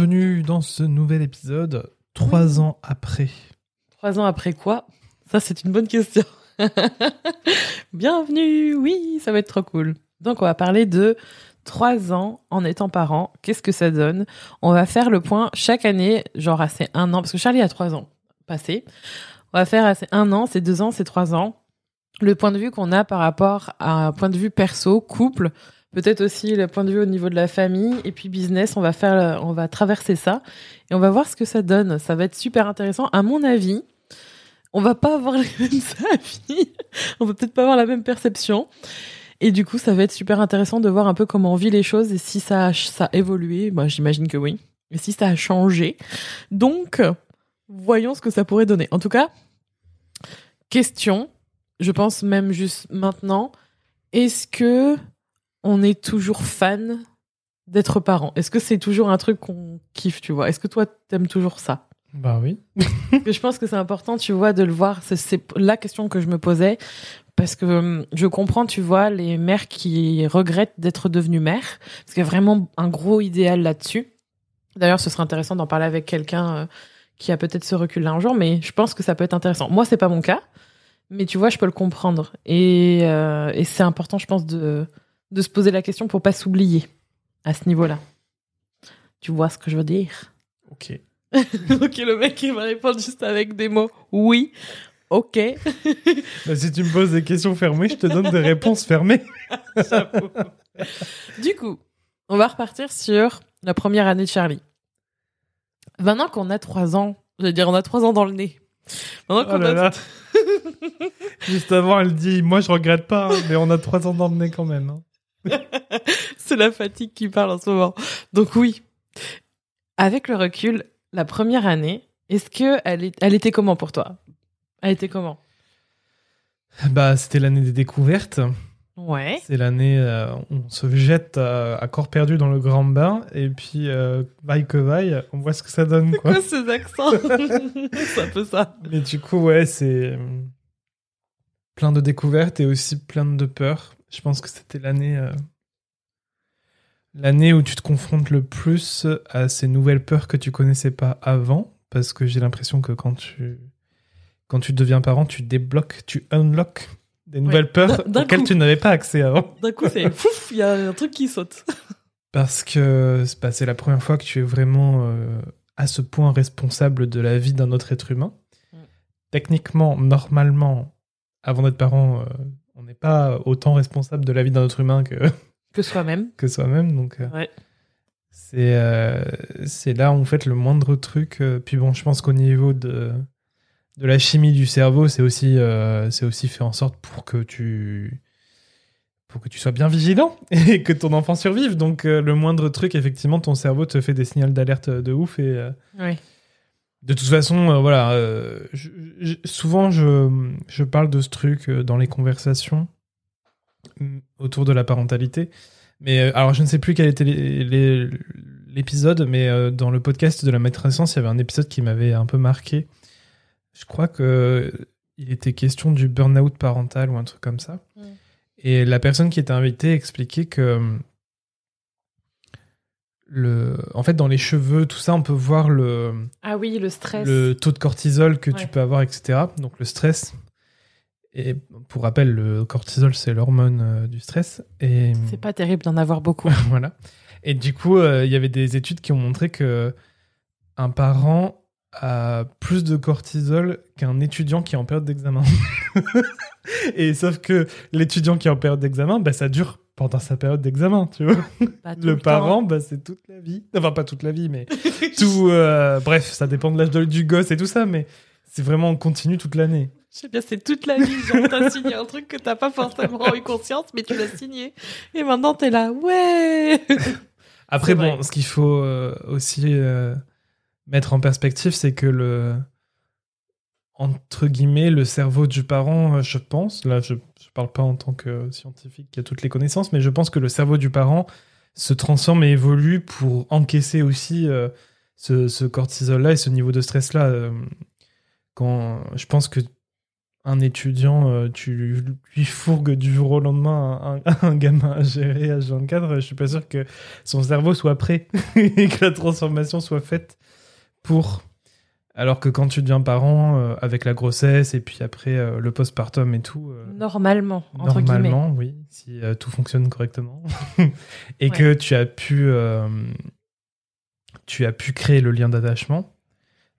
Bienvenue dans ce nouvel épisode, trois ans après. Trois ans après quoi? Ça, c'est une bonne question. Bienvenue, oui, ça va être trop cool. Donc, on va parler de trois ans en étant parent. Qu'est-ce que ça donne? On va faire le point chaque année, genre assez un an, parce que Charlie a trois ans passé. On va faire assez un an, c'est deux ans, c'est trois ans. Le point de vue qu'on a par rapport à un point de vue perso, couple, peut-être aussi le point de vue au niveau de la famille et puis business. On va faire, on va traverser ça et on va voir ce que ça donne. Ça va être super intéressant. À mon avis, on va pas avoir les mêmes avis. on va peut-être pas avoir la même perception. Et du coup, ça va être super intéressant de voir un peu comment on vit les choses et si ça a, ça a évolué. Moi, j'imagine que oui. Et si ça a changé. Donc, voyons ce que ça pourrait donner. En tout cas, question, je pense même juste maintenant, est-ce que on est toujours fan d'être parent Est-ce que c'est toujours un truc qu'on kiffe, tu vois? Est-ce que toi, t'aimes toujours ça? Bah oui. je pense que c'est important, tu vois, de le voir. C'est la question que je me posais parce que hum, je comprends, tu vois, les mères qui regrettent d'être devenues mères, parce qu'il y a vraiment un gros idéal là-dessus. D'ailleurs, ce serait intéressant d'en parler avec quelqu'un euh, qui a peut-être ce recul-là un jour, mais je pense que ça peut être intéressant. Moi, c'est pas mon cas, mais tu vois, je peux le comprendre. Et, euh, et c'est important, je pense, de, de se poser la question pour pas s'oublier à ce niveau-là. Tu vois ce que je veux dire? Ok. Ok, le mec, il va répondre juste avec des mots. Oui. Ok. Bah, si tu me poses des questions fermées, je te donne des réponses fermées. Du coup, on va repartir sur la première année de Charlie. Maintenant qu'on a trois ans, je veux dire, on a trois ans dans le nez. Maintenant Oh qu'on là a... là. Juste avant, elle dit Moi, je regrette pas, hein, mais on a trois ans dans le nez quand même. hein. C'est la fatigue qui parle en ce moment. Donc oui, avec le recul, la première année, est-ce que elle, est... elle était comment pour toi? Elle était comment? Bah, c'était l'année des découvertes. Ouais. C'est l'année euh, où on se jette euh, à corps perdu dans le grand bain, et puis, euh, vaille que vaille, on voit ce que ça donne. Quoi. Quoi ces accents? C'est un peu ça. Mais du coup, ouais, c'est euh, plein de découvertes et aussi plein de peurs. Je pense que c'était l'année euh, l'année où tu te confrontes le plus à ces nouvelles peurs que tu connaissais pas avant, parce que j'ai l'impression que quand tu quand tu deviens parent, tu débloques, tu unlocks des nouvelles peurs auxquelles coup. tu n'avais pas accès avant. D'un coup, c'est fouf, il y a un truc qui saute. Parce que c'est bah, c'est la première fois que tu es vraiment euh, à ce point responsable de la vie d'un autre être humain. Mm. Techniquement, normalement, avant d'être parent, euh, on n'est pas autant responsable de la vie d'un autre humain que, Que soi-même. que soi-même. Donc, euh, Ouais. c'est euh, c'est là où on fait le moindre truc. euh, puis bon, je pense qu'au niveau de, de la chimie du cerveau, c'est aussi, c'est aussi fait en sorte pour que tu pour que tu sois bien vigilant et que ton enfant survive. Donc euh, le moindre truc, effectivement, ton cerveau te fait des signaux d'alerte de ouf et euh, Oui. De toute façon, euh, voilà. euh, je- je- souvent, je, je parle de ce truc euh, dans les conversations mm, autour de la parentalité. Mais euh, alors, je ne sais plus quel était l'épisode, mais dans le podcast de la matrescence, il y avait un épisode qui m'avait un peu marqué. Je crois que il était question du burn-out parental ou un truc comme ça. Mm. Et la personne qui était invitée expliquait que le, en fait, dans les cheveux, tout ça, on peut voir le, Ah oui, le stress. le taux de cortisol que tu peux avoir, etc. Donc le stress. Et pour rappel, le cortisol, c'est l'hormone euh, du stress. Et C'est pas terrible d'en avoir beaucoup. voilà. Et du coup, euh, il y avait des études qui ont montré que un parent a plus de cortisol qu'un étudiant qui est en période d'examen. et sauf que l'étudiant qui est en période d'examen, bah, ça dure pendant sa période d'examen, tu vois. Le parent, bah, c'est toute la vie. Enfin, pas toute la vie, mais tout. euh, bref, ça dépend de l'âge du gosse et tout ça, mais c'est vraiment on continue toute l'année. Je sais bien, c'est toute la vie. Genre, t'as signé un truc que t'as pas forcément eu conscience, mais tu l'as signé. Et maintenant, t'es là, ouais Après, vrai. bon, ce qu'il faut euh, aussi euh, mettre en perspective, c'est que le. Entre guillemets, le cerveau du parent, je pense, là je parle pas en tant que scientifique qui a toutes les connaissances, mais je pense que le cerveau du parent se transforme et évolue pour encaisser aussi euh, ce, cortisol-là et ce niveau de stress-là. euh, quand je pense que un étudiant, euh, tu lui fourgues du jour au lendemain un, un gamin à gérer H24, je suis pas sûr que son cerveau soit prêt et que la transformation soit faite pour. Alors que quand tu deviens parent, euh, avec la grossesse et puis après euh, le postpartum et tout. euh, Normalement, entre guillemets. Normalement, oui, si tout fonctionne correctement. et que tu as pu tu as pu créer le lien d'attachement.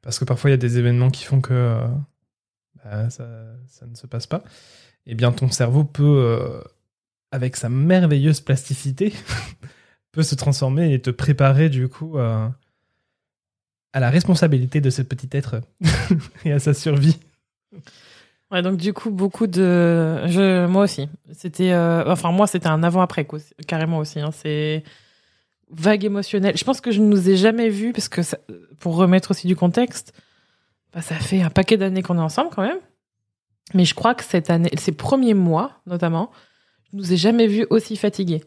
Parce que parfois, il y a des événements qui font que bah, ça, ça ne se passe pas. Eh bien, ton cerveau peut, avec sa merveilleuse plasticité, peut se transformer et te préparer du coup euh, à la responsabilité de ce petit être et à sa survie. Ouais, donc du coup, beaucoup de. Je, moi aussi. C'était. euh, Enfin, moi, c'était un avant-après, carrément aussi. hein. C'est vague émotionnel. Je pense que je ne nous ai jamais vus, parce que pour remettre aussi du contexte, bah, ça fait un paquet d'années qu'on est ensemble quand même. Mais je crois que cette année, ces premiers mois notamment, je nous ai jamais vus aussi fatigués.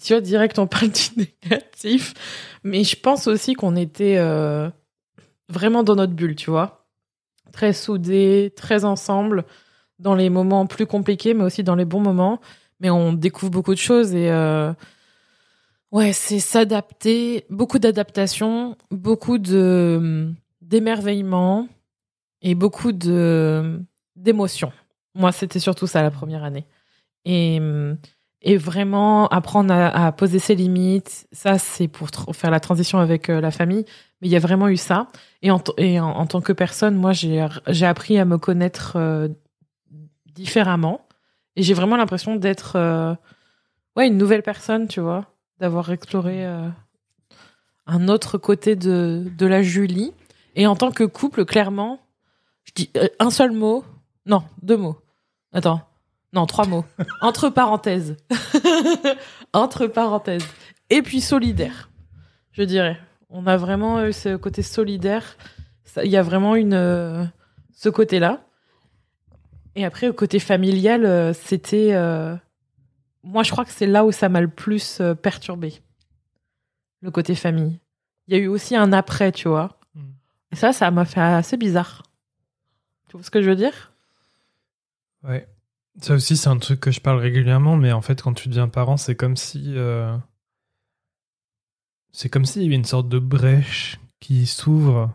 Tu vois, direct, on parle du négatif. Mais je pense aussi qu'on était euh, vraiment dans notre bulle, tu vois très soudés, très ensemble, dans les moments plus compliqués, mais aussi dans les bons moments. Mais on découvre beaucoup de choses et euh, ouais, c'est s'adapter, beaucoup d'adaptation, beaucoup de d'émerveillement et beaucoup de d'émotions. Moi, c'était surtout ça la première année. Et et vraiment apprendre à, poser ses limites, ça c'est pour faire la transition avec euh, la famille. Mais il y a vraiment eu ça. Et en, et en, en tant que personne, moi, j'ai j'ai appris à me connaître euh, différemment. Et j'ai vraiment l'impression d'être euh, ouais, une nouvelle personne, tu vois. D'avoir exploré euh, un autre côté de, de la Julie. Et en tant que couple, clairement, je dis un seul mot. Non, deux mots. Attends. Non, trois mots. Entre parenthèses. Entre parenthèses. Et puis solidaire, je dirais. On a vraiment eu ce côté solidaire. Il y a vraiment une euh, ce côté-là. Et après, au côté familial, euh, c'était. euh, moi, je crois que c'est là où ça m'a le plus perturbé. Le côté famille. Il y a eu aussi un après, tu vois. Mm. Et ça, ça m'a fait assez bizarre. Tu vois ce que je veux dire? Ouais. Ça aussi, c'est un truc que je parle régulièrement, mais en fait, quand tu deviens parent, c'est comme si. euh, C'est comme s'il y avait une sorte de brèche qui s'ouvre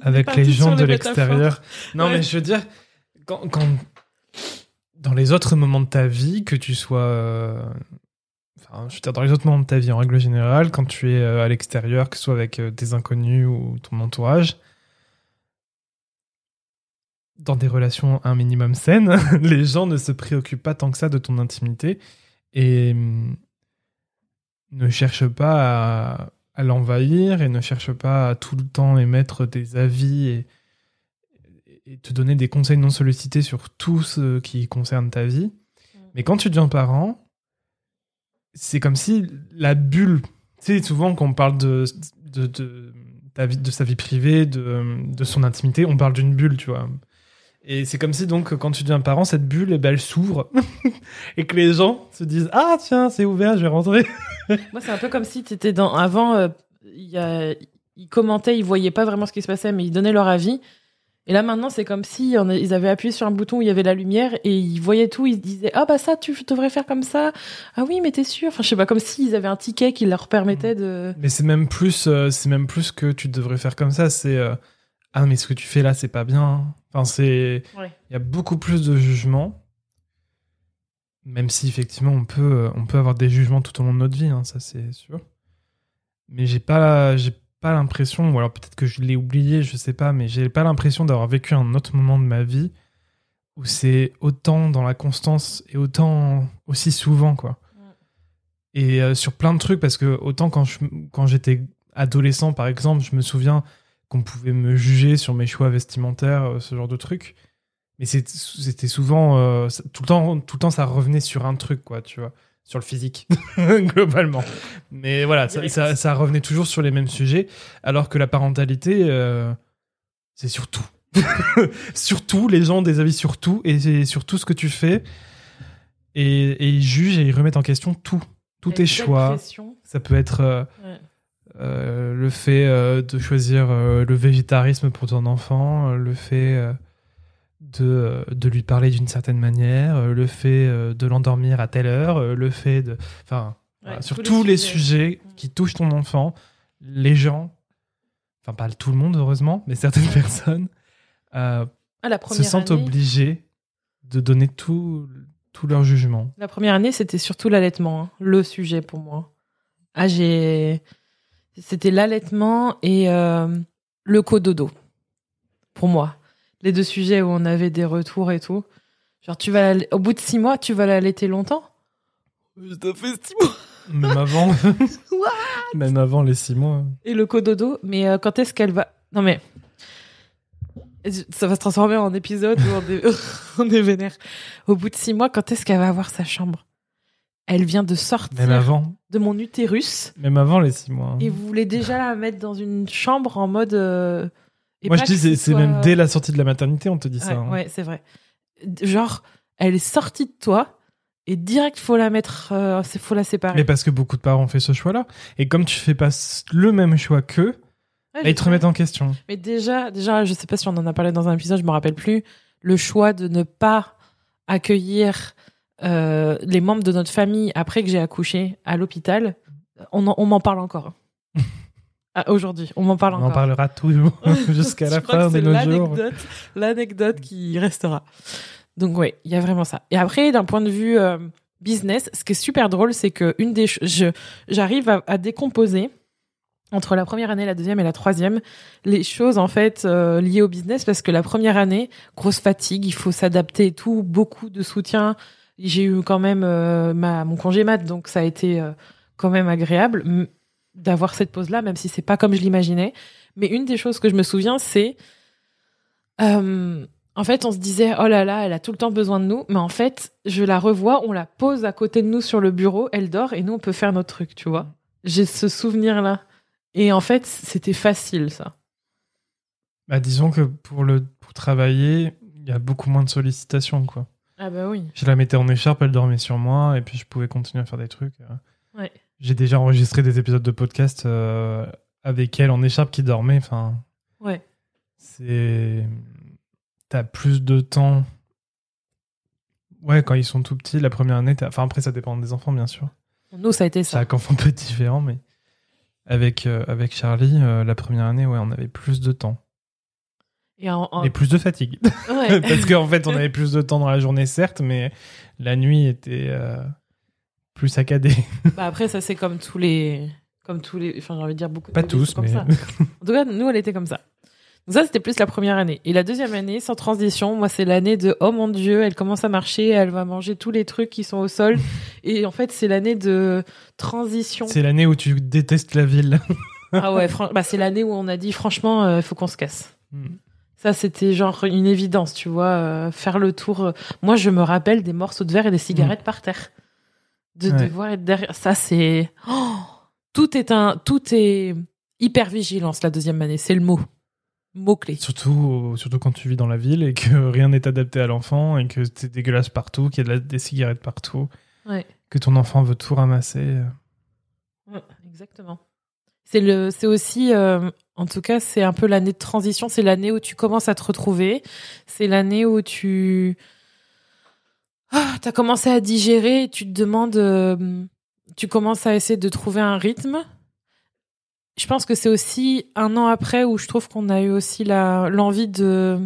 avec les gens de l'extérieur. Non, Ouais. mais je veux dire, quand, quand- Dans les autres moments de ta vie, que tu sois. euh, Enfin, je veux dire, dans les autres moments de ta vie, en règle générale, quand tu es euh, à l'extérieur, que ce soit avec euh, des inconnus ou ton entourage, dans des relations un minimum saines, les gens ne se préoccupent pas tant que ça de ton intimité et hum, ne cherchent pas à, à l'envahir et ne cherchent pas à tout le temps émettre des avis et, et te donner des conseils non sollicités sur tout ce qui concerne ta vie. Mais quand tu deviens parent, c'est comme si la bulle, tu sais, souvent quand on parle de, de, de, ta vie, de sa vie privée, de, de son intimité, on parle d'une bulle, tu vois. Et c'est comme si donc quand tu deviens parent, cette bulle, eh ben, elle s'ouvre et que les gens se disent ah tiens c'est ouvert, je vais rentrer. Moi, c'est un peu comme si tu étais dans. Avant, euh, il y a- ils commentaient, ils voyaient pas vraiment ce qui se passait, mais ils donnaient leur avis. Et là, maintenant, c'est comme si on a- ils avaient appuyé sur un bouton où il y avait la lumière et ils voyaient tout. Ils se disaient Ah, bah ça, tu devrais faire comme ça. Ah oui, mais t'es sûr Enfin, je sais pas, comme s'ils avaient un ticket qui leur permettait de. Mais c'est même plus, euh, c'est même plus que tu devrais faire comme ça. C'est euh, ah mais ce que tu fais là c'est pas bien. Enfin c'est, il Ouais. y a beaucoup plus de jugement. Même si effectivement on peut, euh, on peut avoir des jugements tout au long de notre vie, hein, ça c'est sûr. Mais j'ai pas, j'ai pas l'impression, ou alors peut-être que je l'ai oublié, je sais pas, mais j'ai pas l'impression d'avoir vécu un autre moment de ma vie où c'est autant dans la constance et autant aussi souvent quoi. Et euh, sur plein de trucs parce que autant quand je, quand j'étais adolescent par exemple, je me souviens qu'on pouvait me juger sur mes choix vestimentaires, euh, ce genre de trucs. Mais c'était souvent euh, tout le temps, tout le temps ça revenait sur un truc quoi, tu vois, sur le physique globalement. Mais voilà, ça, Direct. ça, ça revenait toujours sur les mêmes sujets, alors que la parentalité, euh, c'est sur tout. surtout, les gens ont des avis sur tout et c'est sur tout ce que tu fais. Et, et ils jugent et ils remettent en question tout. Tous tes choix. Ça peut être euh, Ouais. Euh, le fait euh, de choisir euh, le végétarisme pour ton enfant, le fait de, de lui parler d'une certaine manière, le fait de l'endormir à telle heure, le fait de. Enfin, voilà, sur tous les sujets Mm. qui touchent ton enfant, les gens, enfin pas tout le monde heureusement, mais certaines personnes Ah, la se sentent année, obligés de donner tout, tout leur jugement. La première année, c'était surtout l'allaitement, hein, le sujet pour moi. Ah, j'ai. C'était l'allaitement et euh, le cododo. Pour moi. Les deux sujets où on avait des retours et tout. Genre, tu vas au bout de six mois, tu vas l'allaiter longtemps? Ça fait six mois. Même avant, même avant les six mois. Et le cododo, mais euh, quand est-ce qu'elle va. Non, mais. Ça va se transformer en épisode où on est, on est vénère. Au bout de six mois, quand est-ce qu'elle va avoir sa chambre? Elle vient de sortir Même avant, de mon utérus même avant les six mois. hein. et vous voulez déjà la mettre dans une chambre en mode. euh, et Moi pas je dis que c'est ce c'est soit- même dès la sortie de la maternité on te dit Ouais, ça. hein. ouais, c'est vrai. Genre, elle est sortie de toi et direct, faut la mettre. euh, c'est- faut la séparer. Mais parce que beaucoup de parents ont fait ce choix-là. Et comme tu fais pas s- le même choix qu'eux, Ouais, bah, ils te sais. remettent en question. Mais déjà, déjà, je sais pas si on en a parlé dans un épisode, je me rappelle plus. Le choix de ne pas accueillir euh, les membres de notre famille après que j'ai accouché à l'hôpital, on, en- on m'en parle encore. Ah, Aujourd'hui, on m'en parle On encore. en parlera toujours jusqu'à la fin de nos jours. l'anecdote, qui restera. Donc ouais, il y a vraiment ça. Et après, d'un point de vue euh, business, ce qui est super drôle, c'est que une des, j'arrive à, à décomposer entre la première année, la deuxième et la troisième, les choses en fait euh, liées au business, parce que la première année, grosse fatigue, il faut s'adapter et tout, beaucoup de soutien. J'ai eu quand même euh, mon congé mat, donc ça a été euh, quand même agréable d'avoir cette pause-là, même si c'est pas comme je l'imaginais. Mais une des choses que je me souviens, c'est euh, en fait, on se disait oh là là, elle a tout le temps besoin de nous, mais en fait, je la revois, on la pose à côté de nous sur le bureau, elle dort et nous on peut faire notre truc, tu vois. J'ai ce souvenir-là. Et en fait, c'était facile ça. Bah, disons que pour, le, pour travailler, il y a beaucoup moins de sollicitations. Quoi. Ah bah oui. Je la mettais en écharpe, elle dormait sur moi, et puis je pouvais continuer à faire des trucs. euh. Ouais. J'ai déjà enregistré des épisodes de podcast euh, avec elle en écharpe qui dormait. Enfin, Ouais. c'est. T'as plus de temps. Ouais, quand ils sont tout petits, la première année. t'as- Enfin, après, ça dépend des enfants, bien sûr. Nous, ça a été ça. Chaque enfant peut être différent, mais avec, euh, avec Charlie, euh, la première année, ouais, on avait plus de temps. Et en- en- Et plus de fatigue. ouais. Parce qu'en fait, on avait plus de temps dans la journée, certes, mais la nuit était euh, plus saccadée. Bah après, ça c'est comme tous les, comme tous les, enfin j'ai envie de dire beaucoup. de Pas tous, sont comme mais. ça. En tout cas, nous, elle était comme ça. Donc ça, c'était plus la première année. Et la deuxième année, sans transition, moi, c'est l'année de oh mon dieu, elle commence à marcher, elle va manger tous les trucs qui sont au sol. Et en fait, c'est l'année de transition. C'est l'année où tu détestes la ville. Ah ouais, fran- bah, c'est l'année où on a dit franchement, il faut qu'on se casse. Hmm. Ça, c'était genre une évidence, tu vois, euh, faire le tour. Moi, je me rappelle des morceaux de verre et des cigarettes par terre. De Ouais. devoir être derrière. Ça, c'est. Oh tout est un. Tout est hyper vigilance, la deuxième année. C'est le mot. Mot-clé. Surtout, surtout quand tu vis dans la ville et que rien n'est adapté à l'enfant et que c'est dégueulasse partout, qu'il y a de la- des cigarettes partout, Ouais. que ton enfant veut tout ramasser. Ouais, exactement. C'est le, c'est aussi, euh, en tout cas, c'est un peu l'année de transition. C'est l'année où tu commences à te retrouver. C'est l'année où tu, ah, t'as commencé à digérer. Tu te demandes, euh, tu commences à essayer de trouver un rythme. Je pense que c'est aussi un an après où je trouve qu'on a eu aussi l'envie de,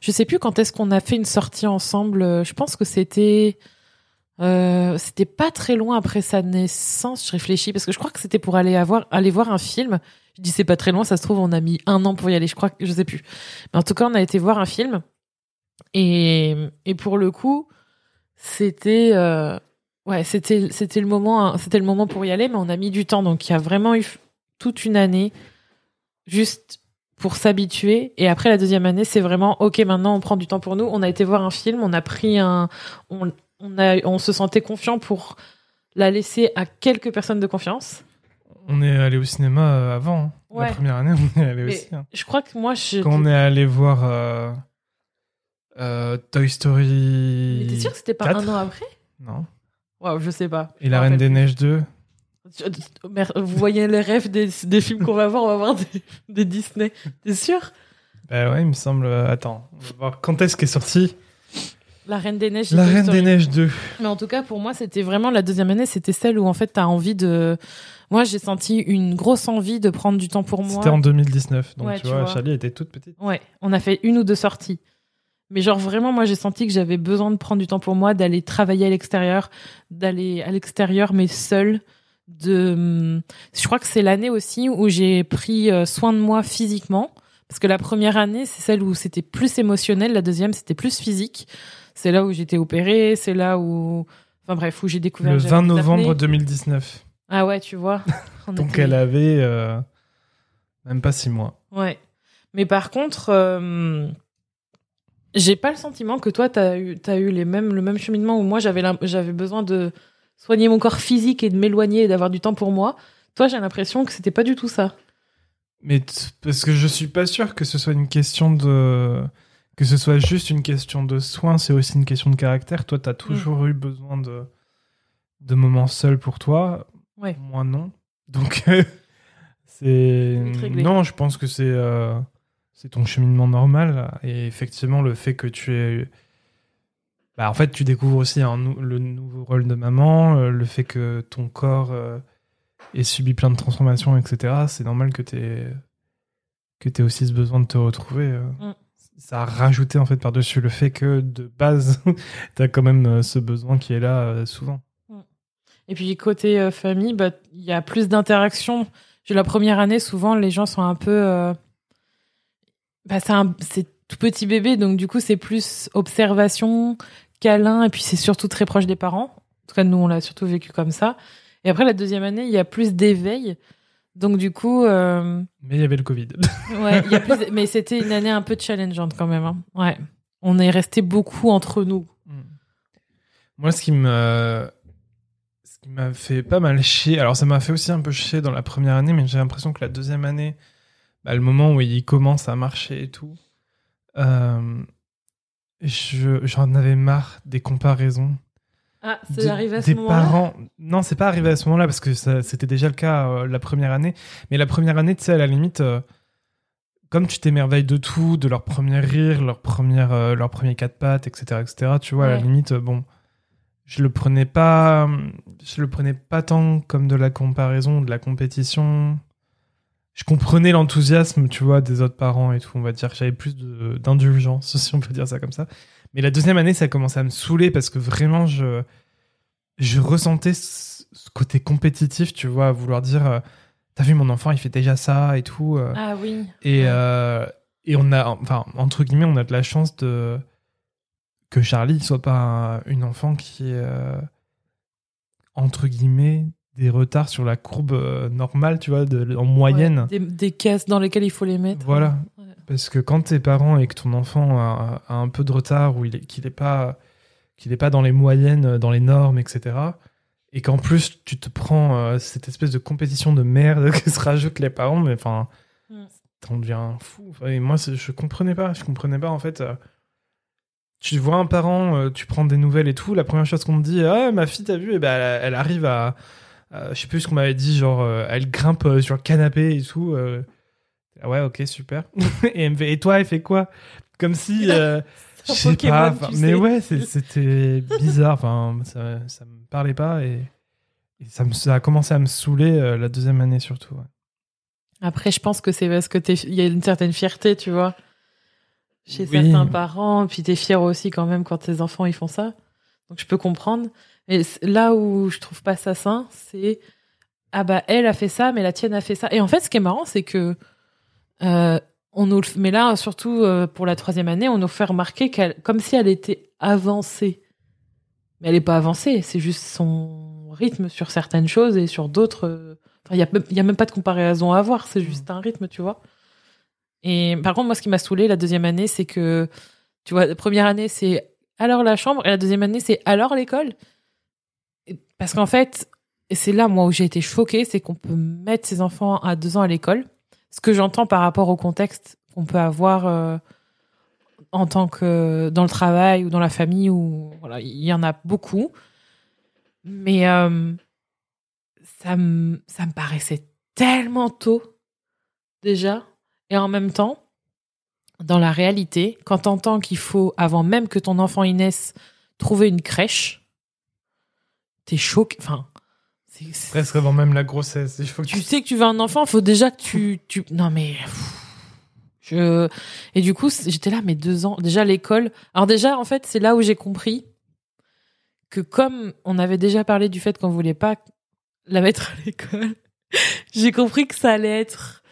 je sais plus quand est-ce qu'on a fait une sortie ensemble. Je pense que c'était, euh, c'était pas très loin après sa naissance, je réfléchis, parce que je crois que c'était pour aller, avoir, aller voir un film. Je dis c'est pas très loin, ça se trouve, on a mis un an pour y aller, je crois, je sais plus. Mais en tout cas, on a été voir un film. Et, et pour le coup, c'était, euh, ouais, c'était, c'était le moment, hein, c'était le moment pour y aller, mais on a mis du temps. Donc, il y a vraiment eu toute une année juste pour s'habituer. Et après, la deuxième année, c'est vraiment, OK, maintenant, on prend du temps pour nous. On a été voir un film, on a pris un, on, on, a, on se sentait confiant pour la laisser à quelques personnes de confiance. On est allé au cinéma euh, avant. hein. Ouais. La première année, on est allé aussi. hein. je crois que moi, je. Quand on est allé voir euh, euh, Toy Story. Mais t'es sûr que c'était pas un an après? Non. Waouh, je sais pas. Et La Reine des Neiges 2 Merde, Vous voyez les rêves des, des films qu'on va voir, on va voir des, des Disney. T'es sûr? Bah ouais, il me semble. Attends, on va voir quand est-ce qu'est sortie La Reine des Neiges. La Reine des Neiges 2. Mais en tout cas, pour moi, c'était vraiment la deuxième année. C'était celle où, en fait, t'as envie de. Moi, j'ai senti une grosse envie de prendre du temps pour moi. C'était en 2019, donc Ouais, tu, tu vois, vois. Charlie était toute petite. Ouais, on a fait une ou deux sorties. Mais genre vraiment, moi j'ai senti que j'avais besoin de prendre du temps pour moi, d'aller travailler à l'extérieur, d'aller à l'extérieur mais seule. De, je crois que c'est l'année aussi où j'ai pris euh, soin de moi physiquement, parce que la première année c'est celle où c'était plus émotionnel, la deuxième c'était plus physique. C'est là où j'étais opérée, c'est là où, enfin bref, où j'ai découvert. Le que j'avais 20 des novembre apnées. 2019. Ah ouais, tu vois. On Donc était- elle avait euh, même pas six mois. Ouais. Mais par contre, euh, j'ai pas le sentiment que toi, t'as eu, t'as eu les mêmes, le même cheminement où moi, j'avais, besoin de soigner mon corps physique et de m'éloigner et d'avoir du temps pour moi. Toi, j'ai l'impression que c'était pas du tout ça. Mais parce que je suis pas sûr que ce soit une question de que ce soit juste une question de soins, c'est aussi une question de caractère. Toi, t'as toujours Mm. eu besoin de de moments seuls pour toi. Ouais. Moi non. Donc c'est non, je pense que c'est euh, c'est ton cheminement normal et effectivement le fait que tu es bah, en fait, tu découvres aussi le nouveau rôle de maman, euh, le fait que ton corps euh, ait subi plein de transformations, etc. C'est normal que tu aies, que aies aussi ce besoin de te retrouver. euh. Mm. Ça a rajouté en fait par-dessus le fait que de base, tu as quand même euh, ce besoin qui est là euh, souvent. Et puis, côté euh, famille, bah, il y a plus d'interactions. La première année, souvent, les gens sont un peu. Bah, c'est tout petit bébé, donc du coup, c'est plus observation, câlin, et puis c'est surtout très proche des parents. En tout cas, nous, on l'a surtout vécu comme ça. Et après, la deuxième année, il y a plus d'éveil. Donc, du coup, euh, Mais il y avait le Covid. ouais, il y a plus. Mais c'était une année un peu challengeante quand même. hein. Ouais. On est resté beaucoup entre nous. Moi, ce qui me. Ce qui m'a fait pas mal chier. Alors, ça m'a fait aussi un peu chier dans la première année, mais j'ai l'impression que la deuxième année, bah, le moment où il commence à marcher et tout, euh, je- j'en avais marre des comparaisons. Ah, c'est arrivé à ce des moment-là. parents. Non, c'est pas arrivé à ce moment-là parce que c'était déjà le cas euh, la première année. Mais la première année, tu sais, à la limite, euh, comme tu t'émerveilles de tout, de leur premier rire, leur première, euh, leur premier quatre pattes, etc., etc. Tu vois, à la limite, bon, je le prenais pas, je le prenais pas tant comme de la comparaison, de la compétition. Je comprenais l'enthousiasme, tu vois, des autres parents et tout. On va dire, j'avais plus d'indulgence, si on peut dire ça comme ça. Mais la deuxième année, ça a commencé à me saouler parce que vraiment, je, je ressentais ce, ce côté compétitif, tu vois, à vouloir dire, euh, t'as vu mon enfant, il fait déjà ça et tout. euh. Ah oui. Et, euh, et on a, enfin, entre guillemets, on a de la chance de que Charlie soit pas un- une enfant qui est, entre guillemets, des retards sur la courbe normale, tu vois, de, en moyenne. Ouais, des, des caisses dans lesquelles il faut les mettre. Voilà. Ouais. Parce que quand t'es parent et que ton enfant a, a un peu de retard ou est- qu'il n'est pas, qu'il est pas dans les moyennes, dans les normes, etc., et qu'en plus tu te prends euh, cette espèce de compétition de merde que se rajoutent les parents, mais enfin, Mm. t'en deviens fou. Et moi, je comprenais pas. Je comprenais pas en fait. euh, tu vois un parent, euh, tu prends des nouvelles et tout. La première chose qu'on te dit, ah ma fille, t'as vu, et ben elle, elle arrive à, je sais plus ce qu'on m'avait dit, genre elle grimpe sur le canapé et tout. Ah ouais, ok, super. et elle me fait, et toi, elle fait quoi? Comme si, euh, je sais pas. tu enfin, sais. mais ouais, c'était bizarre. Enfin, ça, ça me parlait pas et, et ça, me, ça a commencé à me saouler euh, la deuxième année surtout. ouais. Après, je pense que c'est parce que il y a une certaine fierté, tu vois, chez Oui. certains parents. Puis t'es fier aussi quand même quand tes enfants ils font ça. Donc je peux comprendre. Mais là où je trouve pas ça sain, c'est ah bah elle a fait ça, mais la tienne a fait ça. Et en fait, ce qui est marrant, c'est que euh, on nous, mais là surtout euh, pour la troisième année, on nous fait remarquer qu'elle, comme si elle était avancée. Mais elle est pas avancée, c'est juste son rythme sur certaines choses et sur d'autres. euh, Enfin, il y a, même- il y a même pas de comparaison à avoir, c'est juste un rythme, tu vois. Et par contre, moi, ce qui m'a saoulé la deuxième année, c'est que, tu vois, la première année, c'est alors la chambre, et la deuxième année, c'est alors l'école. Parce qu'en fait, et c'est là, moi, où j'ai été choquée, c'est qu'on peut mettre ses enfants à deux ans à l'école. Ce que j'entends par rapport au contexte qu'on peut avoir euh, en tant que dans le travail ou dans la famille, ou voilà, il y en a beaucoup. Mais euh, ça me, ça me paraissait tellement tôt déjà. Et en même temps, dans la réalité, quand t'entends qu'il faut, avant même que ton enfant naisse, trouver une crèche, t'es choqué. Enfin, c'est- Presque avant même la grossesse. Il faut que tu sais que tu veux un enfant, faut déjà que tu, tu, non mais, je, et du coup, j'étais là, mais deux ans, déjà l'école. Alors déjà, en fait, c'est là où j'ai compris que comme on avait déjà parlé du fait qu'on voulait pas la mettre à l'école, j'ai compris que ça allait être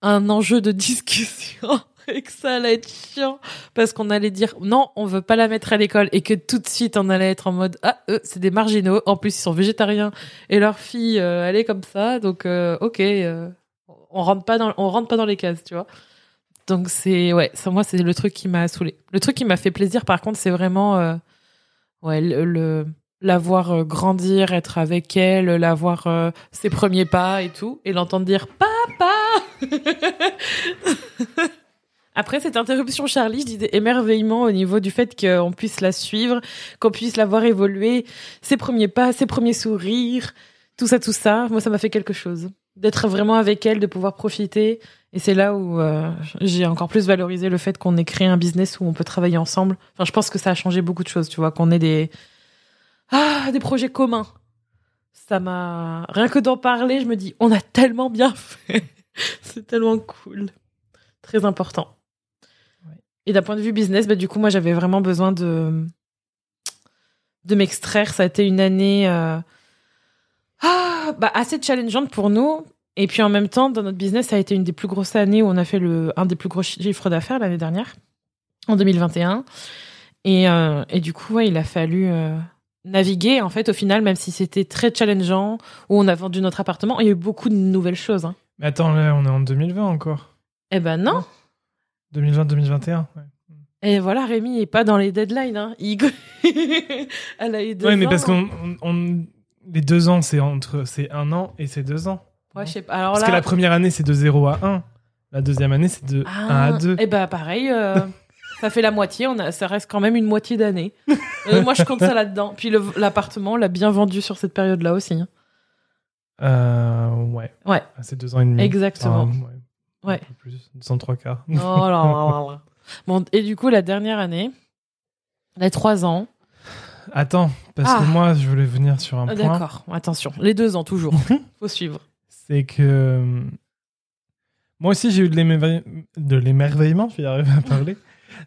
un enjeu de discussion et que ça allait être chiant parce qu'on allait dire non, on veut pas la mettre à l'école et que tout de suite on allait être en mode ah eux c'est des marginaux, en plus ils sont végétariens et leur fille euh, elle est comme ça donc euh, ok euh, on rentre pas dans on rentre pas dans les cases tu vois. Donc c'est ouais ça moi c'est le truc qui m'a saoulé. Le truc qui m'a fait plaisir par contre c'est vraiment euh, ouais le, le- la voir euh, grandir être avec elle la voir ses premiers pas et tout et l'entendre dire papa après cette interruption Charlie je disais émerveillement au niveau du fait qu'on puisse la suivre qu'on puisse la voir évoluer ses premiers pas ses premiers sourires tout ça tout ça moi ça m'a fait quelque chose d'être vraiment avec elle de pouvoir profiter et c'est là où euh, j'ai encore plus valorisé le fait qu'on ait créé un business où on peut travailler ensemble. Enfin, je pense que ça a changé beaucoup de choses, tu vois, qu'on ait des ah des projets communs. Ça m'a rien que d'en parler, je me dis on a tellement bien fait. c'est tellement cool, très important. Et d'un point de vue business, bah, du coup, moi, j'avais vraiment besoin de de m'extraire. Ça a été une année euh, ah, bah, assez challengeante pour nous. Et puis en même temps, dans notre business, ça a été une des plus grosses années où on a fait le, un des plus gros chiffres d'affaires l'année dernière, en 2021. Et, euh, et du coup, ouais, il a fallu euh, naviguer, en fait, au final, même si c'était très challengeant, où on a vendu notre appartement, il y a eu beaucoup de nouvelles choses. Hein. Mais attends, là, on est en 2020 encore. Eh ben non. 2020-2021. Ouais. Et voilà, Rémi est pas dans les deadlines. Hein. Il... Elle a eu deux Ouais, mais ans. parce qu'on on- les deux ans, c'est entre c'est un an et c'est deux ans. Ouais, je sais pas. Alors Parce là... que la première année, c'est de 0 à 1. La deuxième année, c'est de 1 à Ah, 2. Eh ben pareil, euh, ça fait la moitié, on a, ça reste quand même une moitié d'année. Euh, moi je compte ça là-dedans. Puis l'appartement, on l'a bien vendu sur cette période-là aussi. hein. Euh, ouais. Ouais. Ah, C'est deux ans et demi. Exactement. Enfin, ouais. Ouais. Un peu plus. 203 quarts. Oh là là là là. Bon, et du coup, la dernière année, les trois ans. Attends, parce Ah. que moi, je voulais venir sur un Ah, point. D'accord, attention, les deux ans toujours. Faut suivre. C'est que. euh, Moi aussi, j'ai eu de l'émerveille- de l'émerveillement, je vais y arriver à parler.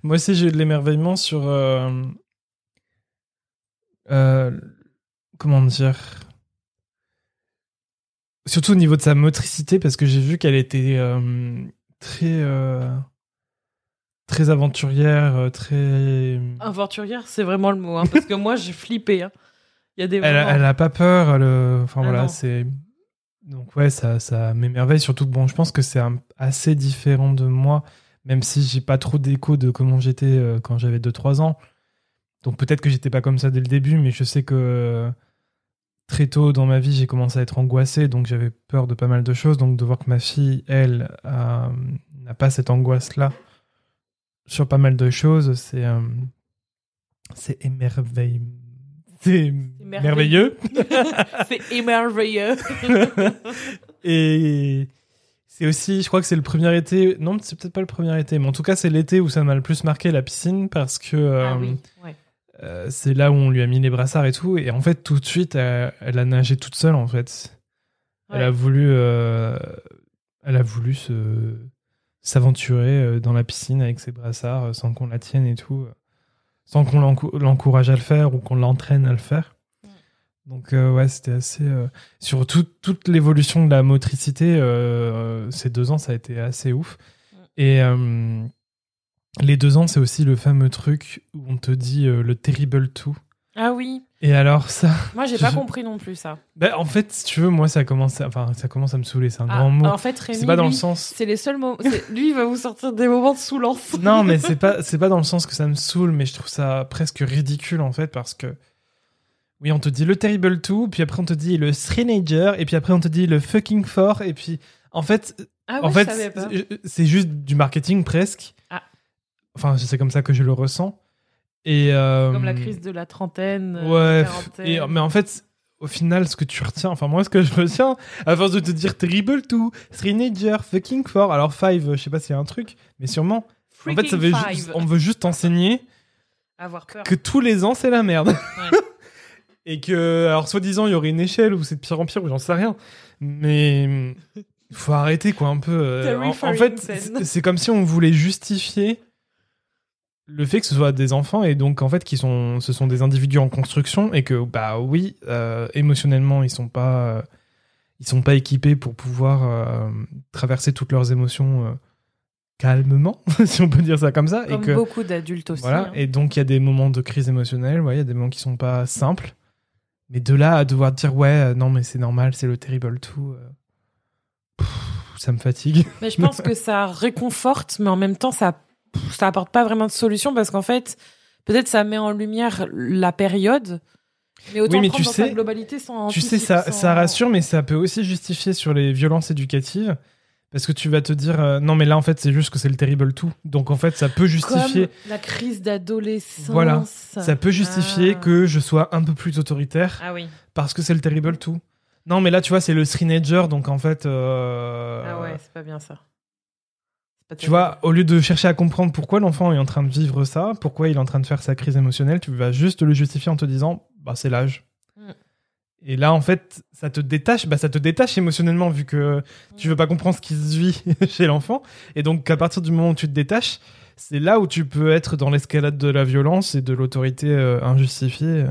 moi aussi, j'ai eu de l'émerveillement sur. euh, euh, Comment dire Surtout au niveau de sa motricité, parce que j'ai vu qu'elle était euh, très. euh, Très aventurière, euh, très. Aventurière, c'est vraiment le mot, hein, parce que moi j'ai flippé. hein. Il y a des Elle, moments- a- elle a pas peur. elle, euh, Enfin Ah voilà, c'est. Donc ouais, ça, ça m'émerveille. Surtout que bon, je pense que c'est un- assez différent de moi, même si j'ai pas trop d'écho de comment j'étais euh, quand j'avais 2-3 ans. Donc peut-être que j'étais pas comme ça dès le début, mais je sais que euh, très tôt dans ma vie, j'ai commencé à être angoissé, donc j'avais peur de pas mal de choses. Donc de voir que ma fille, elle, euh, n'a pas cette angoisse-là sur pas mal de choses, c'est euh, c'est émerveille. C'est merveilleux. c'est émerveilleux. Et c'est aussi, je crois que c'est le premier été. Non, c'est peut-être pas le premier été, mais en tout cas, c'est l'été où ça m'a le plus marqué la piscine parce que euh, ah oui, ouais. Euh, c'est là où on lui a mis les brassards et tout. Et en fait, tout de suite, elle, elle a nagé toute seule en fait. Elle a voulu, euh, elle a voulu se s'aventurer euh, dans la piscine avec ses brassards sans qu'on la tienne et tout, sans qu'on l'encou- l'encourage à le faire ou qu'on l'entraîne à le faire. Ouais. Donc euh, ouais, c'était assez. sur tout- toute l'évolution de la motricité, ces deux ans, ça a été assez ouf. Ouais. Et les deux ans, c'est aussi le fameux truc où on te dit euh, le terrible tout. Ah oui, Et alors ça, moi j'ai Je- pas compris non plus ça. ben, en fait, si tu veux, moi ça commence, à... enfin ça commence à me saouler, c'est un Ah, grand mot. En fait, Rémi, C'est pas dans le lui, sens. c'est les seuls moments. Lui, il va vous sortir des moments de soulance. Non, mais c'est pas, c'est pas dans le sens que ça me saoule, mais je trouve ça presque ridicule en fait parce que. Oui, on te dit le terrible tout, puis après on te dit le Srinager, et puis après on te dit le fucking fort, et puis en fait, Ah ouais, en fait, c'est juste du marketing presque. Ah. Enfin, c'est comme ça que je le ressens. Et euh, Comme la crise de la trentaine. euh, Ouais, la et, mais en fait, au final, ce que tu retiens, enfin moi, ce que je retiens, à force de te dire terrible tout, Srinager, fucking fort, alors five, je sais pas s'il y a un truc, mais sûrement En fait, ça veut juste- on veut juste enseigner Avoir peur. que tous les ans, c'est la merde. Ouais. Et que, alors, soi-disant, il y aurait une échelle où c'est de pire en pire, ou j'en sais rien. Mais il faut arrêter, quoi, un peu. euh, En, en fait, c'est comme si on voulait justifier le fait que ce soit des enfants et donc, en fait, qui sont, ce sont des individus en construction et que, bah oui, euh, émotionnellement, ils sont pas, euh, ils sont pas équipés pour pouvoir euh, traverser toutes leurs émotions calmement, si on peut dire ça comme ça. Comme et que, beaucoup d'adultes aussi. voilà, hein. et donc il y a des moments de crise émotionnelle, ouais, il y a des moments qui sont pas simples. Mais de là à devoir dire ouais, non mais c'est normal, c'est le terrible tout, ça me fatigue. Mais je pense que ça réconforte, mais en même temps, ça, ça apporte pas vraiment de solution parce qu'en fait, peut-être ça met en lumière la période. Mais autant Oui, mais prendre tu dans sa sais- globalité sans. tu sais, ça, sans- ça rassure, mais ça peut aussi justifier sur les violences éducatives. Parce que tu vas te dire, euh, non mais là en fait c'est juste que c'est le terrible tout. Donc en fait ça peut justifier, Comme la crise d'adolescence. Voilà. ça peut justifier Ah. que je sois un peu plus autoritaire Ah oui. parce que c'est le terrible tout. Non mais là tu vois c'est le teenager donc en fait... euh, Ah ouais, c'est pas bien ça. Tu vois, au lieu de chercher à comprendre pourquoi l'enfant est en train de vivre ça, pourquoi il est en train de faire sa crise émotionnelle, tu vas juste le justifier en te disant, bah c'est l'âge. Mm. Et là, en fait, ça te détache, bah ça te détache émotionnellement vu que tu veux pas comprendre ce qui se vit chez l'enfant. Et donc, à partir du moment où tu te détaches, c'est là où tu peux être dans l'escalade de la violence et de l'autorité euh, injustifiée.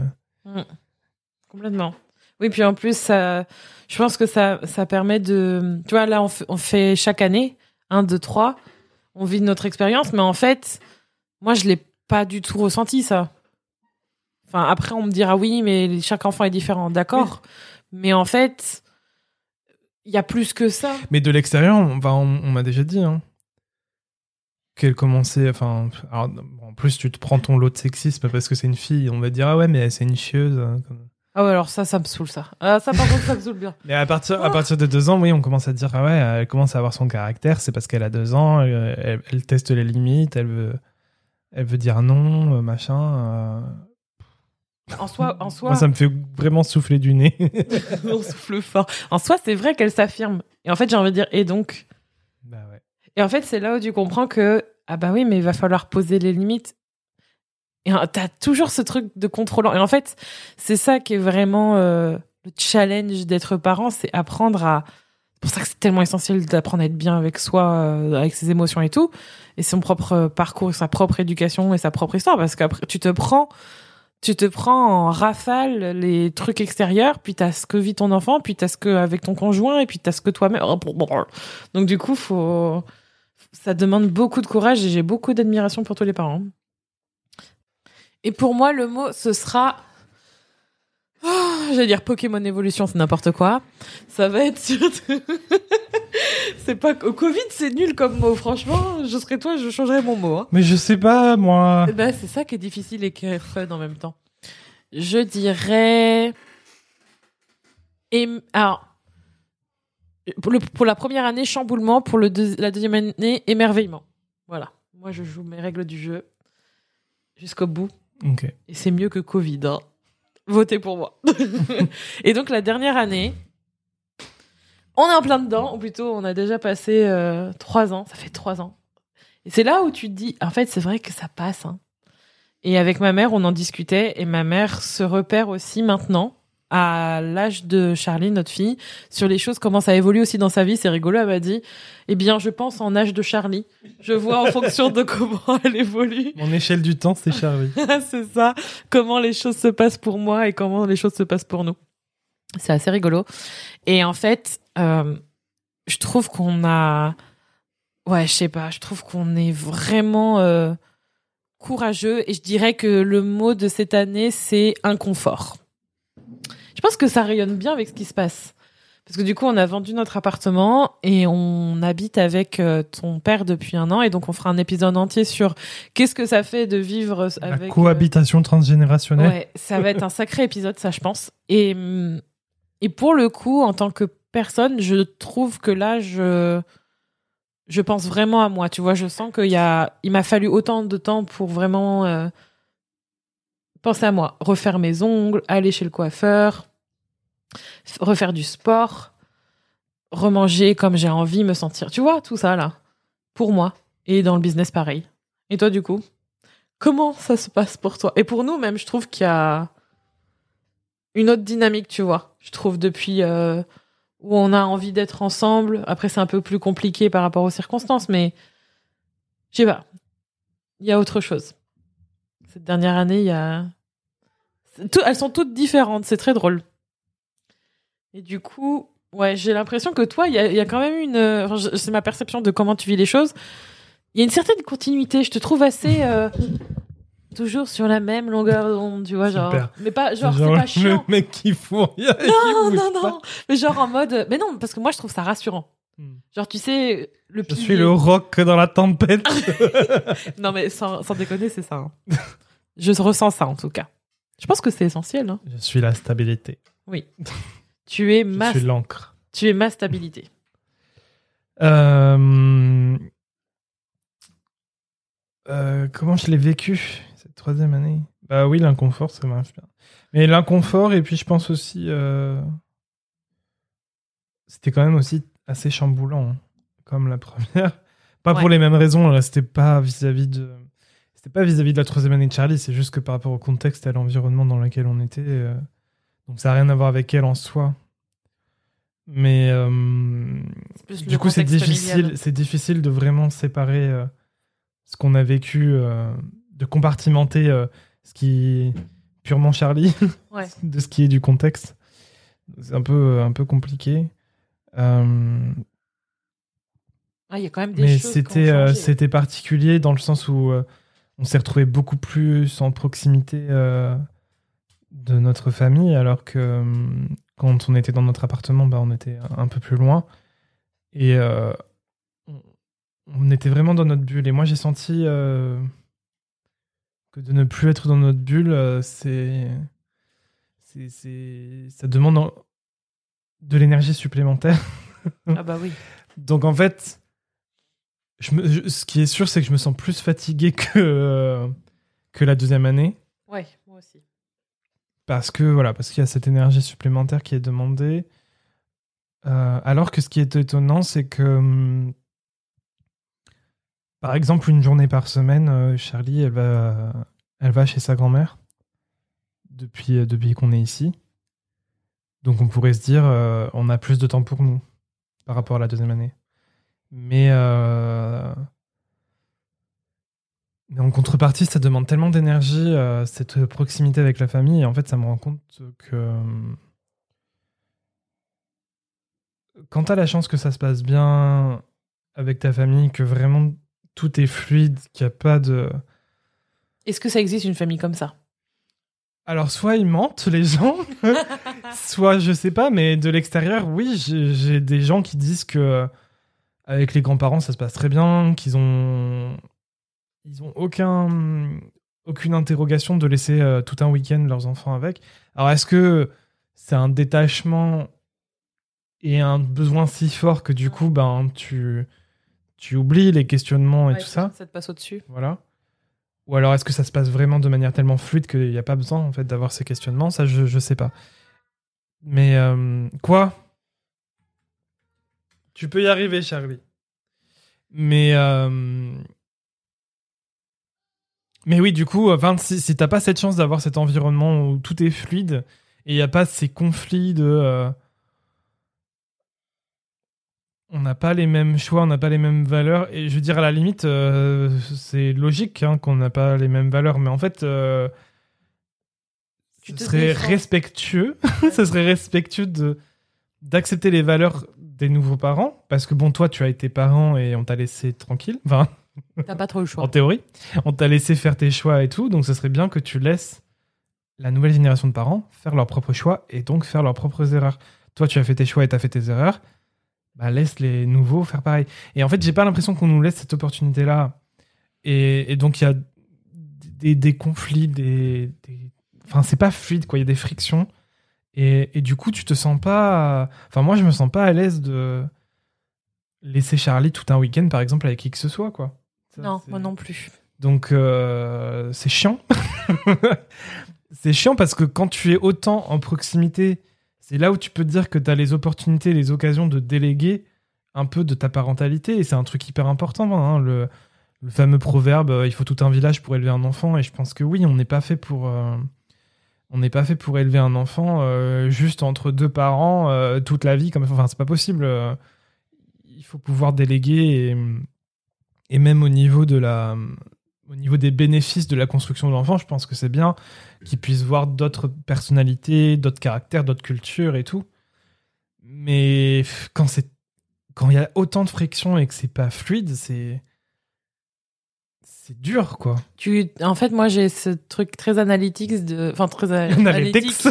Complètement. Oui, puis en plus, ça, je pense que ça, ça permet de. Tu vois, là, on fait chaque année, un, deux, trois, on vit notre expérience, mais en fait, moi, je l'ai pas du tout ressenti, ça. Enfin, après, on me dira oui, mais chaque enfant est différent, d'accord. Mais en fait, il y a plus que ça. Mais de l'extérieur, on, on, on m'a déjà dit hein, qu'elle commençait. Enfin, alors, en plus, tu te prends ton lot de sexisme parce que c'est une fille. On va dire ah ouais, mais c'est une chieuse. hein, comme- Ah ouais, alors ça, ça me saoule, ça. Ah, ça, par contre, ça me saoule bien. Mais à partir, à partir de deux ans, oui, on commence à dire ah ouais, elle commence à avoir son caractère. C'est parce qu'elle a deux ans, elle, elle- elle teste les limites, elle veut, elle veut dire non, euh, machin. euh. En soi, en soi, Moi, ça me fait vraiment souffler du nez. on souffle fort. En soi, c'est vrai qu'elle s'affirme. Et en fait, j'ai envie de dire, et donc, bah ouais. Et en fait, c'est là où tu comprends que, ah bah oui, mais il va falloir poser les limites. Et euh, t'as toujours ce truc de contrôlant. Et en fait, c'est ça qui est vraiment euh, le challenge d'être parent, c'est apprendre à. C'est pour ça que c'est tellement essentiel d'apprendre à être bien avec soi, euh, avec ses émotions et tout, et son propre parcours, sa propre éducation et sa propre histoire, parce qu'après, tu te prends. Tu te prends en rafale les trucs extérieurs, puis t'as ce que vit ton enfant, puis t'as ce que avec ton conjoint, et puis t'as ce que toi-même. Donc du coup, ça demande beaucoup de courage et j'ai beaucoup d'admiration pour tous les parents. Et pour moi, le mot, ce sera. Oh, J'allais dire Pokémon évolution, c'est n'importe quoi. Ça va être surtout. c'est pas. Covid, c'est nul comme mot. Franchement, je serais toi, je changerais mon mot. hein. Mais je sais pas, moi. Ben, c'est ça qui est difficile et qui est fun en même temps. Je dirais. Et, alors, pour, le- pour la première année, chamboulement. Pour le deux- la deuxième année, émerveillement. Voilà. Moi, je joue mes règles du jeu jusqu'au bout. Et c'est mieux que Covid. hein. Votez pour moi. et donc, la dernière année, on est en plein dedans. Ou plutôt, on a déjà passé euh, trois ans. Ça fait trois ans. Et c'est là où tu te dis, en fait, c'est vrai que ça passe. hein. Et avec ma mère, on en discutait. Et ma mère se repère aussi maintenant, à l'âge de Charlie, notre fille, sur les choses, comment ça évolue aussi dans sa vie. C'est rigolo, elle m'a dit, eh bien, je pense en âge de Charlie. Je vois en fonction de comment elle évolue. Mon échelle du temps, c'est Charlie. c'est ça. Comment les choses se passent pour moi et comment les choses se passent pour nous. C'est assez rigolo. Et en fait, euh, je trouve qu'on a, ouais, je sais pas, je trouve qu'on est vraiment euh, courageux. Et je dirais que le mot de cette année, c'est inconfort. Je pense que ça rayonne bien avec ce qui se passe. Parce que du coup, on a vendu notre appartement et on habite avec euh, ton père depuis un an. Et donc, on fera un épisode entier sur qu'est-ce que ça fait de vivre avec. euh, cohabitation transgénérationnelle. Ouais, ça va être un sacré épisode, ça, je pense. Et, hum, et pour le coup, en tant que personne, je trouve que là, je, je pense vraiment à moi. Tu vois, je sens qu'il y a, il m'a fallu autant de temps pour vraiment euh, penser à moi, refaire mes ongles, aller chez le coiffeur, refaire du sport, remanger comme j'ai envie, me sentir. Tu vois, tout ça là, pour moi. Et dans le business, pareil. Et toi, du coup? Comment ça se passe pour toi? Et pour nous, même, je trouve qu'il y a une autre dynamique, tu vois. Je trouve depuis euh, où on a envie d'être ensemble. Après, c'est un peu plus compliqué par rapport aux circonstances, mais je sais pas. Il y a autre chose. Cette dernière année, il y a. Tout- elles sont toutes différentes. C'est très drôle. Et du coup, ouais, j'ai l'impression que toi, il y a, il y a quand même une. enfin, je- c'est ma perception de comment tu vis les choses. Il y a une certaine continuité. Je te trouve assez. euh, toujours sur la même longueur d'onde, tu vois, genre. Super. Mais pas, genre, c'est Genre, pas chiant. Le mec qui fout rien. Non, non, non. Mais genre en mode. Mais non, parce que moi, je trouve ça rassurant. Hmm. Genre, tu sais, le Je pilier- suis le rock dans la tempête. Non, mais sans, sans déconner, c'est ça. hein. je ressens ça, en tout cas. Je pense que c'est essentiel. hein. Je suis la stabilité. Oui. tu, es Je ma, suis l'encre. tu es ma stabilité. Euh, euh, comment je l'ai vécu cette troisième année? Bah oui, l'inconfort, ça marche bien. Mais l'inconfort, et puis je pense aussi. euh, C'était quand même aussi assez chamboulant, hein, comme la première. Pas pour les mêmes raisons, là, c'était pas vis-à-vis de. C'était pas vis-à-vis de la troisième année de Charlie, c'est juste que par rapport au contexte et à l'environnement dans lequel on était. euh, Donc ça n'a rien à voir avec elle en soi. Mais. euh, du coup, c'est difficile, c'est difficile de vraiment séparer euh, ce qu'on a vécu, de compartimenter ce qui est purement Charlie Ouais. de ce qui est du contexte. C'est un peu, un peu compliqué. Ah, il y a quand même des mais c'était, euh, particulier dans le sens où euh, on s'est retrouvé beaucoup plus en proximité euh, de notre famille, alors que euh, quand on était dans notre appartement, bah, on était un peu plus loin. Et euh, on- était vraiment dans notre bulle. Et moi, j'ai senti euh, que de ne plus être dans notre bulle, c'est, c'est, c'est- ça demande de l'énergie supplémentaire. Ah, bah oui. Donc en fait, je me- je- ce qui est sûr, c'est que je me sens plus fatigué que, euh, que la deuxième année. Ouais, moi aussi. Parce que voilà, parce qu'il y a cette énergie supplémentaire qui est demandée. Euh, alors que ce qui est étonnant, c'est que hum, par exemple, une journée par semaine, euh, Charlie, elle va, elle va chez sa grand-mère depuis, depuis qu'on est ici. Donc on pourrait se dire, on a plus de temps pour nous par rapport à la deuxième année. Mais, euh, mais en contrepartie, ça demande tellement d'énergie, euh, cette proximité avec la famille. Et en fait, ça me rend compte que euh, quand tu as la chance que ça se passe bien avec ta famille, que vraiment tout est fluide, qu'il n'y a pas de... Est-ce que ça existe une famille comme ça? Alors, soit ils mentent, les gens, soit je sais pas, mais de l'extérieur, oui, j'ai des gens qui disent que avec les grands-parents, ça se passe très bien, qu'ils ont. Ils ont aucun, aucune interrogation de laisser euh, tout un week-end leurs enfants avec. Alors, est-ce que c'est un détachement et un besoin si fort que du coup, ben, tu, tu oublies les questionnements et Ouais, tout ça Ça te passe au-dessus. voilà. Ou alors est-ce que ça se passe vraiment de manière tellement fluide qu'il n'y a pas besoin en fait d'avoir ces questionnements? Ça, je, je sais pas. Mais euh, quoi Tu peux y arriver, Charlie. Mais euh, mais oui, du coup, enfin, si, si t'as pas cette chance d'avoir cet environnement où tout est fluide et il n'y a pas ces conflits de euh, on n'a pas les mêmes choix, on n'a pas les mêmes valeurs. Et je veux dire, à la limite, euh, c'est logique hein, qu'on n'a pas les mêmes valeurs. Mais en fait, euh, ce serait défends. respectueux. ce serait respectueux de d'accepter les valeurs des nouveaux parents. Parce que bon, toi, tu as été parent et on t'a laissé tranquille. Enfin, T'as pas trop le choix. en théorie. On t'a laissé faire tes choix et tout. Donc, ce serait bien que tu laisses la nouvelle génération de parents faire leurs propres choix et donc faire leurs propres erreurs. Toi, tu as fait tes choix et tu as fait tes erreurs. Bah, laisse les nouveaux faire pareil. Et en fait, j'ai pas l'impression qu'on nous laisse cette opportunité-là. Et, et donc, il y a des, des conflits, des, des- Enfin, c'est pas fluide, quoi. Il y a des frictions. Et, et du coup, tu te sens pas. Enfin, moi, je me sens pas à l'aise de laisser Charlie tout un week-end, par exemple, avec qui que ce soit, quoi. Ça, Non, moi non plus. donc euh, c'est chiant. c'est chiant parce que quand tu es autant en proximité, c'est là où tu peux te dire que tu as les opportunités, les occasions de déléguer un peu de ta parentalité. Et c'est un truc hyper important, hein, le, le fameux proverbe euh, il faut tout un village pour élever un enfant. Et je pense que oui, on n'est pas fait pour. euh, on n'est pas fait pour élever un enfant euh, juste entre deux parents euh, toute la vie. Comme, enfin, c'est pas possible. euh, il faut pouvoir déléguer et, et même au niveau de la, au niveau des bénéfices de la construction de l'enfant, je pense que c'est bien qu'il puisse voir d'autres personnalités, d'autres caractères, d'autres cultures et tout. Mais quand c'est quand il y a autant de friction et que c'est pas fluide, c'est c'est dur quoi. Tu, en fait, moi, j'ai ce truc très analytique de, enfin, très a- Analytics.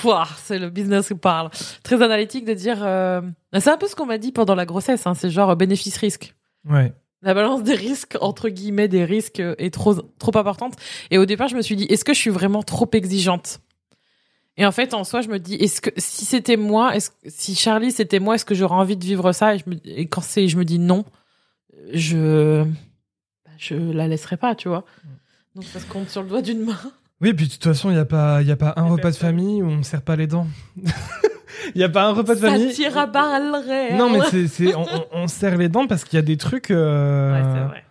Pouah, c'est le business qui parle. Très analytique de dire, euh, c'est un peu ce qu'on m'a dit pendant la grossesse, hein, c'est genre bénéfice-risque. Ouais. La balance des risques, entre guillemets, des risques est trop, trop importante. Et au départ, je me suis dit, est-ce que je suis vraiment trop exigeante? Et en fait, en soi, je me dis, est-ce que si c'était moi, est-ce si Charlie c'était moi, est-ce que j'aurais envie de vivre ça? Et, je me, et quand c'est, je me dis non, je, je la laisserai pas, tu vois. Donc ça se compte sur le doigt d'une main. Oui, puis de toute façon, il n'y a pas, il y a pas un repas de famille où on ne serre pas les dents. Il n'y a pas un repas de Ça famille. tire à balles réelles. Non, mais c'est, c'est, on, on- on serre les dents parce qu'il y a des trucs. euh, Ouais, c'est vrai.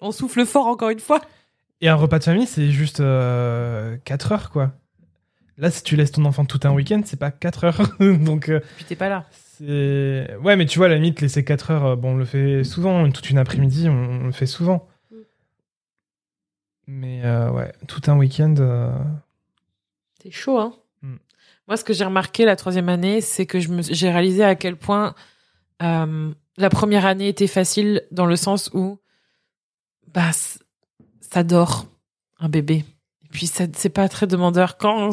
On souffle fort encore une fois. Et un repas de famille, c'est juste 4 heures, quoi. Là, si tu laisses ton enfant tout un week-end, c'est pas 4 heures. Donc, euh, Puis t'es pas là. Ouais, mais tu vois, à la limite, laisser 4 heures, euh, bon, on le fait souvent. Toute une après-midi, on, on le fait souvent. Mm. Mais euh, ouais, tout un week-end. euh, C'est chaud, hein. Mm. Moi, ce que j'ai remarqué la troisième année, c'est que je me, j'ai réalisé à quel point euh, la première année était facile dans le sens où bah ça dort un bébé. Et puis c'est pas très demandeur. Quand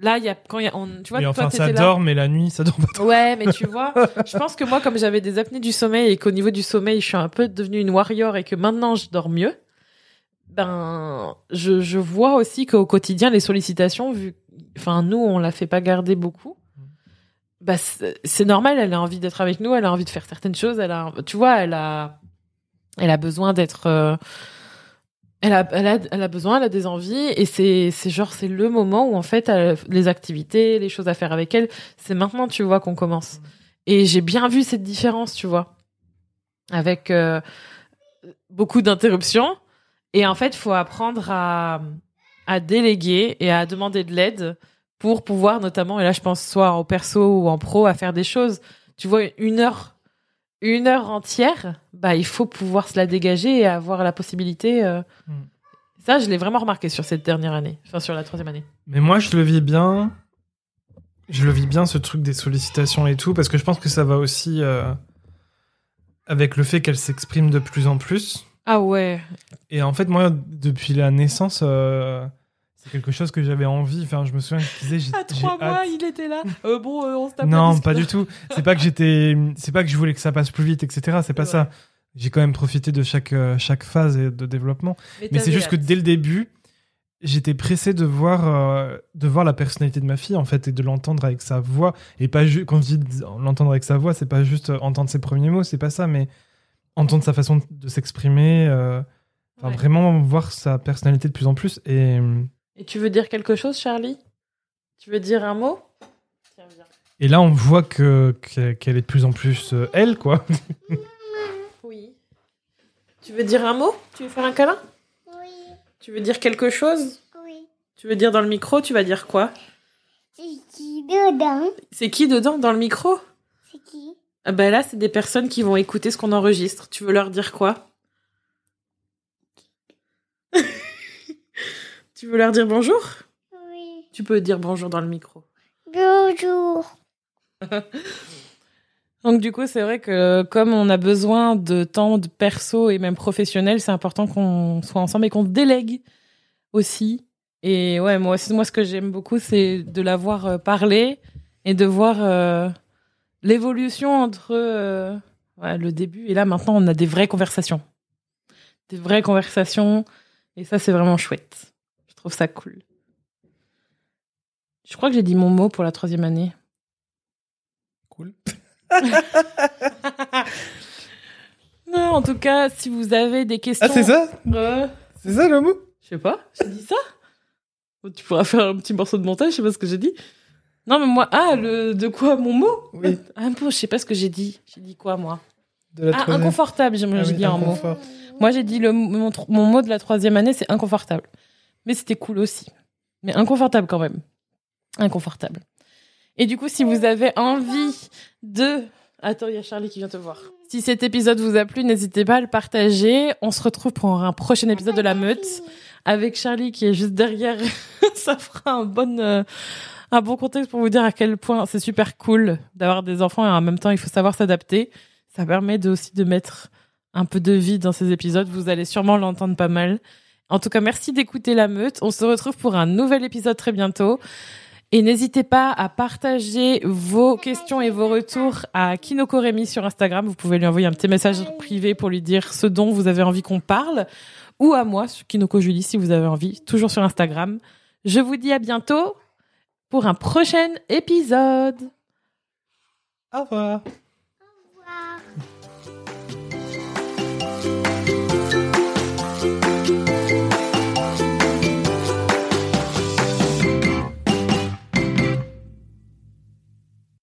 là, il y a quand y a, on, tu vois, mais toi, enfin, ça là. dort, mais la nuit, ça dort pas trop. Ouais, mais tu vois, je pense que moi, comme j'avais des apnées du sommeil et qu'au niveau du sommeil, je suis un peu devenue une warrior et que maintenant je dors mieux, ben, je, je vois aussi qu'au quotidien, les sollicitations, vu, enfin, nous, on la fait pas garder beaucoup. Bah, c'est c'est normal, elle a envie d'être avec nous, elle a envie de faire certaines choses, elle a, tu vois, elle a, elle a besoin d'être, euh, elle a, elle a, elle a besoin, elle a des envies, et c'est, c'est genre, c'est le moment où, en fait, elle- les activités, les choses à faire avec elle, c'est maintenant, tu vois, qu'on commence. Et j'ai bien vu cette différence, tu vois, avec euh, beaucoup d'interruptions. Et en fait, il faut apprendre à, à déléguer et à demander de l'aide pour pouvoir, notamment, et là, je pense soit en perso ou en pro, à faire des choses. Tu vois, une heure, une heure entière, bah, il faut pouvoir se la dégager et avoir la possibilité. euh, Mm. Ça, je l'ai vraiment remarqué sur cette dernière année, enfin sur la troisième année. Mais moi, je le vis bien. Je le vis bien, ce truc des sollicitations et tout, parce que je pense que ça va aussi euh, avec le fait qu'elle s'exprime de plus en plus. Ah ouais. Et en fait, moi, depuis la naissance, euh, c'est quelque chose que j'avais envie. Enfin, je me souviens que je disais, À trois mois, hâte. il était là. Euh, bon, euh, on se tape Non, pas du tout. C'est pas que j'étais, c'est pas que je voulais que ça passe plus vite, etc. C'est pas Ouais. ça. J'ai quand même profité de chaque euh, chaque phase de développement. Mais c'est juste que dès le début, j'étais pressé de voir, euh, de voir la personnalité de ma fille, en fait, et de l'entendre avec sa voix. Et pas juste, quand je dis l'entendre avec sa voix, c'est pas juste entendre ses premiers mots, c'est pas ça, mais entendre sa façon de s'exprimer, euh, Ouais. vraiment voir sa personnalité de plus en plus. Et Et tu veux dire quelque chose, Charlie? Tu veux dire un mot? Tiens, viens. Et là, on voit que que- qu'elle est de plus en plus euh, elle, quoi. Oui. Tu veux dire un mot? Tu veux faire un câlin? Oui, Tu veux dire quelque chose? Oui. Tu veux dire dans le micro Tu vas dire quoi? C'est qui dedans? C'est qui dedans dans le micro? C'est qui? Ah ben là, c'est des personnes qui vont écouter ce qu'on enregistre. Tu veux leur dire quoi? Tu veux leur dire bonjour? Oui. Tu peux dire bonjour dans le micro. Bonjour. Donc du coup, c'est vrai que comme on a besoin de temps de perso et même professionnel, c'est important qu'on soit ensemble et qu'on délègue aussi. Et ouais, moi, moi ce que j'aime beaucoup, c'est de la voir euh, parler et de voir euh, l'évolution entre euh, ouais, le début et là maintenant, on a des vraies conversations, des vraies conversations, et ça c'est vraiment chouette. Je trouve ça cool. Je crois que j'ai dit mon mot pour la troisième année. Cool. Non, en tout cas, si vous avez des questions. Ah, c'est ça Ouais. C'est ça le mot Je sais pas, j'ai dit ça Bon, Tu pourras faire un petit morceau de montage, je sais pas ce que j'ai dit. Non, mais moi, ah, le, de quoi mon mot Oui. Ah, bon, je sais pas ce que j'ai dit. J'ai dit quoi, moi de la Ah, troisième inconfortable, j'ai Ah oui, dit un mot. Moi, j'ai dit le, mon, tr- mon mot de la troisième année, c'est inconfortable. Mais c'était cool aussi. Mais inconfortable quand même. Inconfortable. Et du coup, si vous avez envie de... Attends, il y a Charlie qui vient te voir. Si cet épisode vous a plu, n'hésitez pas à le partager. On se retrouve pour un prochain épisode de La Meute avec Charlie qui est juste derrière. Ça fera un bon, euh, un bon contexte pour vous dire à quel point c'est super cool d'avoir des enfants et en même temps, il faut savoir s'adapter. Ça permet aussi de mettre un peu de vie dans ces épisodes. Vous allez sûrement l'entendre pas mal. En tout cas, merci d'écouter la meute. On se retrouve pour un nouvel épisode très bientôt. Et n'hésitez pas à partager vos questions et vos retours à Kinoko Rémi sur Instagram. Vous pouvez lui envoyer un petit message privé pour lui dire ce dont vous avez envie qu'on parle. Ou à moi, sur Kinoko Julie, si vous avez envie, toujours sur Instagram. Je vous dis à bientôt pour un prochain épisode. Au revoir.